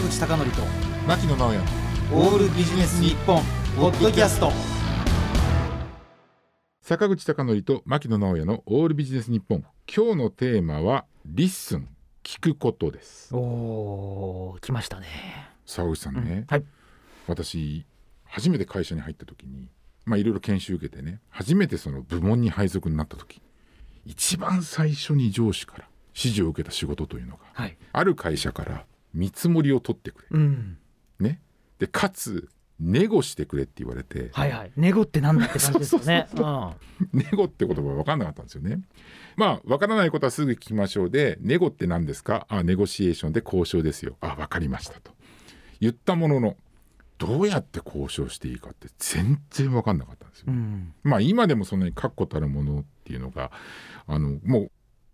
坂口孝則と牧野直哉。オールビジネスニッポンポッドキャスト。坂口孝則と牧野直哉のオールビジネスニッポン。今日のテーマは listen。聞くことです。おー来ましたね、坂口さんね、はい。私初めて会社に入った時にまあいろいろ研修受けてね初めてその部門に配属になった時一番最初に上司から指示を受けた仕事というのがはい。ある会社から見積もりを取ってくれ。うん。ね。でかつネゴしてくれって言われて、はいはい。ネゴってなんだって感じですよね。うん。ネゴって言葉分かんなかったんですよね。まあ分からないことはすぐ聞きましょうでネゴって何ですか？あネゴシエーションで交渉ですよ。あ分かりましたと。言ったもののどうやって交渉していいかって全然分かんなかったんですよ。うん。まあ今でもそんなに確固たるものっていうのがあのもう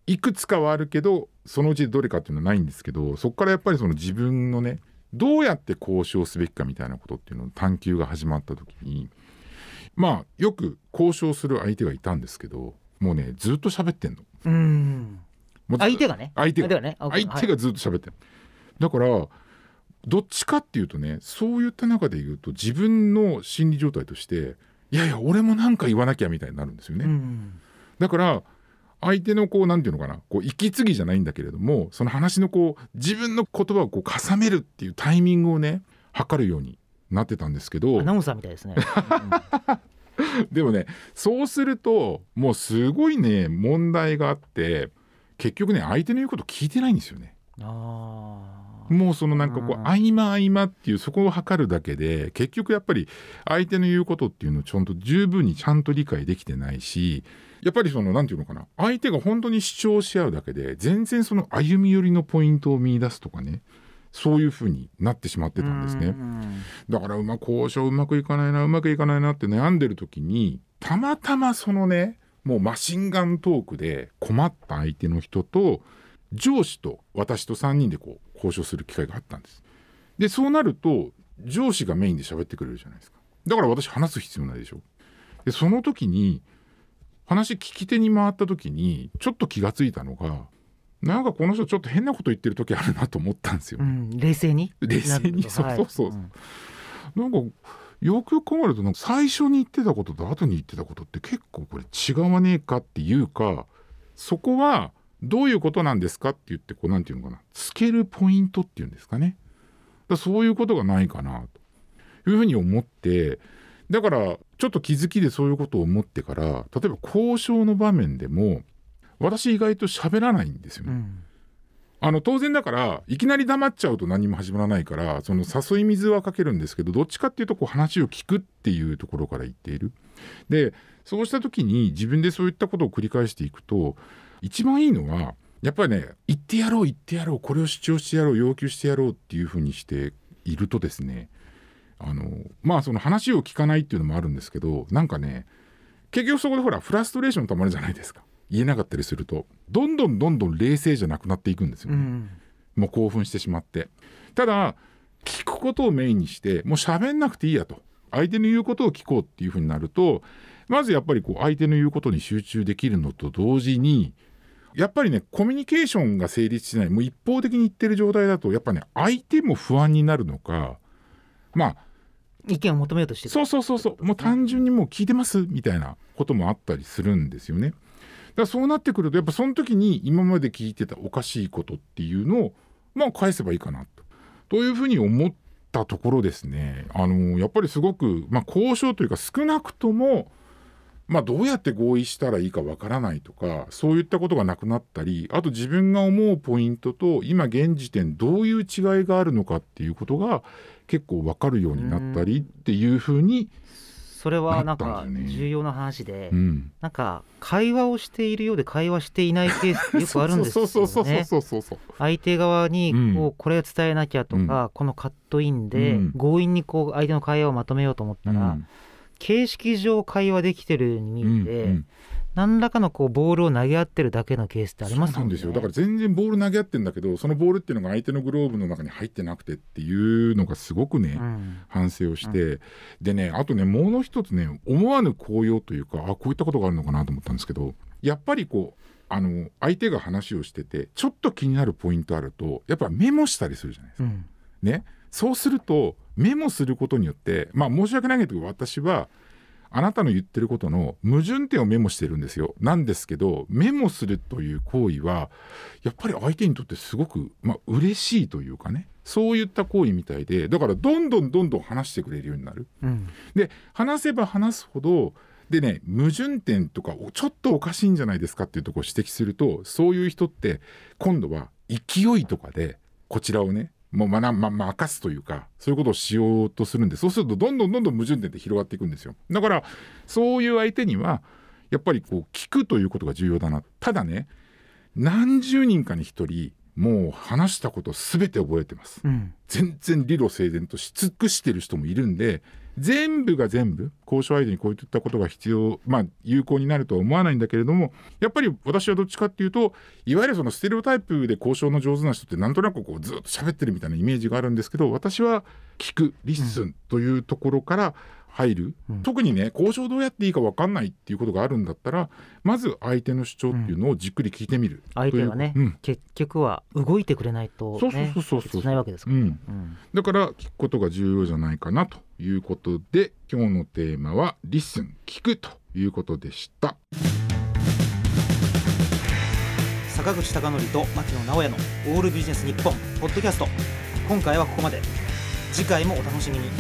いくつかはあるけどそのうちどれかっていうのはないんですけどそこからやっぱりその自分のねどうやって交渉すべきかみたいなことっていうのの探求が始まった時にまあよく交渉する相手がいたんですけどもうねずっと喋ってんの。うん。相手がね。相手が。がね。あ相手がずっと喋ってる、だからどっちかっていうとねそういった中で言うと自分の心理状態としていやいや俺も何か言わなきゃみたいになるんですよね。うん。だから相手のこうなんていうのかなこう息継ぎじゃないんだけれどもその話のこう自分の言葉をこう重めるっていうタイミングをね測るようになってたんですけどアナウンサーみたいですね、でもねそうするともうすごいね問題があって結局ね相手の言うこと聞いてないんですよね。もうそのなんかこううん。合間合間っていうそこを測るだけで結局やっぱり相手の言うことっていうのをちゃんと十分にちゃんと理解できてないしやっぱりそのなんていうのかな相手が本当に主張し合うだけで全然その歩み寄りのポイントを見出すとかねそういうふうになってしまってたんですね。うんだからうま交渉うまくいかないなうまくいかないなって悩んでる時にたまたまそのねもうマシンガントークで困った相手の人と上司と私と3人でこう交渉する機会があったんです。でそうなると上司がメインで喋ってくれるじゃないですか。だから私話す必要ないでしょ。でその時に話聞き手に回った時にちょっと気がついたのがなんかこの人ちょっと変なこと言ってる時あるなと思ったんですよ。うん。冷静に？冷静に。そうそうそう。はい。ん。なんかよくよく考えるとなんか最初に言ってたことと後に言ってたことって結構これ違わねえかっていうかそこはどういうことなんですかって言ってこうなんていうのかな。つけるポイントっていうんですかね。だそういうことがないかなというふうに思ってだからちょっと気づきでそういうことを思ってから例えば交渉の場面でも私意外と喋らないんですよね。うんあの当然だからいきなり黙っちゃうと何も始まらないからその誘い水はかけるんですけどどっちかっていうとこう話を聞くっていうところから言っている。でそうした時に自分でそういったことを繰り返していくと一番いいのはやっぱりね言ってやろう言ってやろうこれを主張してやろう要求してやろうっていうふうにしているとですねあのまあその話を聞かないっていうのもあるんですけどなんかね結局そこでほらフラストレーションたまるじゃないですか。言えなかったりするとどんどんどんどん冷静じゃなくなっていくんですよね。うん。もう興奮してしまって。ただ聞くことをメインにしてもう喋んなくていいやと。相手の言うことを聞こうっていうふうになるとまずやっぱりこう相手の言うことに集中できるのと同時にやっぱりねコミュニケーションが成立しないもう一方的に言ってる状態だとやっぱね相手も不安になるのかまあ意見を求めようとしてるそうそうそうそうもう単純にもう聞いてますみたいなこともあったりするんですよね。だからそうなってくるとやっぱその時に今まで聞いてたおかしいことっていうのをまあ返せばいいかなと。というふうに思ったところですねあのやっぱりすごく、まあ、交渉というか少なくともまあ、どうやって合意したらいいかわからないとかそういったことがなくなったりあと自分が思うポイントと今現時点どういう違いがあるのかっていうことが結構わかるようになったりっていうふうに、それはなんか重要な話で、うん、なんか会話をしているようで会話していないケースよくあるんですよね。相手側にうんこうこれを伝えなきゃとか、このカットインでうん強引にこう相手の会話をまとめようと思ったら、うん形式上会話できてるに見えて、うんうん。何らかのこうボールを投げ合ってるだけのケースってありますね。なんですよ。だから全然ボール投げ合ってんだけどそのボールっていうのが相手のグローブの中に入ってなくてっていうのがすごくね、うん。反省をして、でねあとねもう一つね思わぬ効用というかあこういったことがあるのかなと思ったんですけどやっぱりこうあの相手が話をしててちょっと気になるポイントあるとやっぱメモしたりするじゃないですか。うん。ねそうするとメモすることによってまあ申し訳ないけど私はあなたの言ってることの矛盾点をメモしてるんですよ。なんですけどメモするという行為はやっぱり相手にとってすごく、まあ嬉しいというかね。そういった行為みたいでだからどんどんどんどん話してくれるようになる。うん。で話せば話すほどでね矛盾点とかをちょっとおかしいんじゃないですかっていうところを指摘するとそういう人って今度は勢いとかでこちらをねもうまな、ま、任すというかそういうことをしようとするんでそうするとどんどんどんどん矛盾点って広がっていくんですよ。だからそういう相手にはやっぱりこう聞くということが重要だな。ただね何十人かに一人もう話したこと全て覚えてます。うん。全然理路整然とし尽くしてる人もいるんで全部が全部交渉相手にこういったことが必要まあ有効になるとは思わないんだけれどもやっぱり私はどっちかっていうといわゆるそのステレオタイプで交渉の上手な人ってなんとなくこうずっと喋ってるみたいなイメージがあるんですけど私は聞く listen というところから入る、うん。特にね交渉どうやっていいか分かんないっていうことがあるんだったらまず相手の主張っていうのをじっくり聞いてみる、相手がね、ううん。結局は動いてくれないとそうそうねそうそうそう。しないわけですから、うん、うん。だから聞くことが重要じゃないかなということで今日のテーマは「listen 聞く」ということでした。坂口孝則と牧野直哉の「オールビジネス日本ポッドキャスト今回はここまで。次回もお楽しみに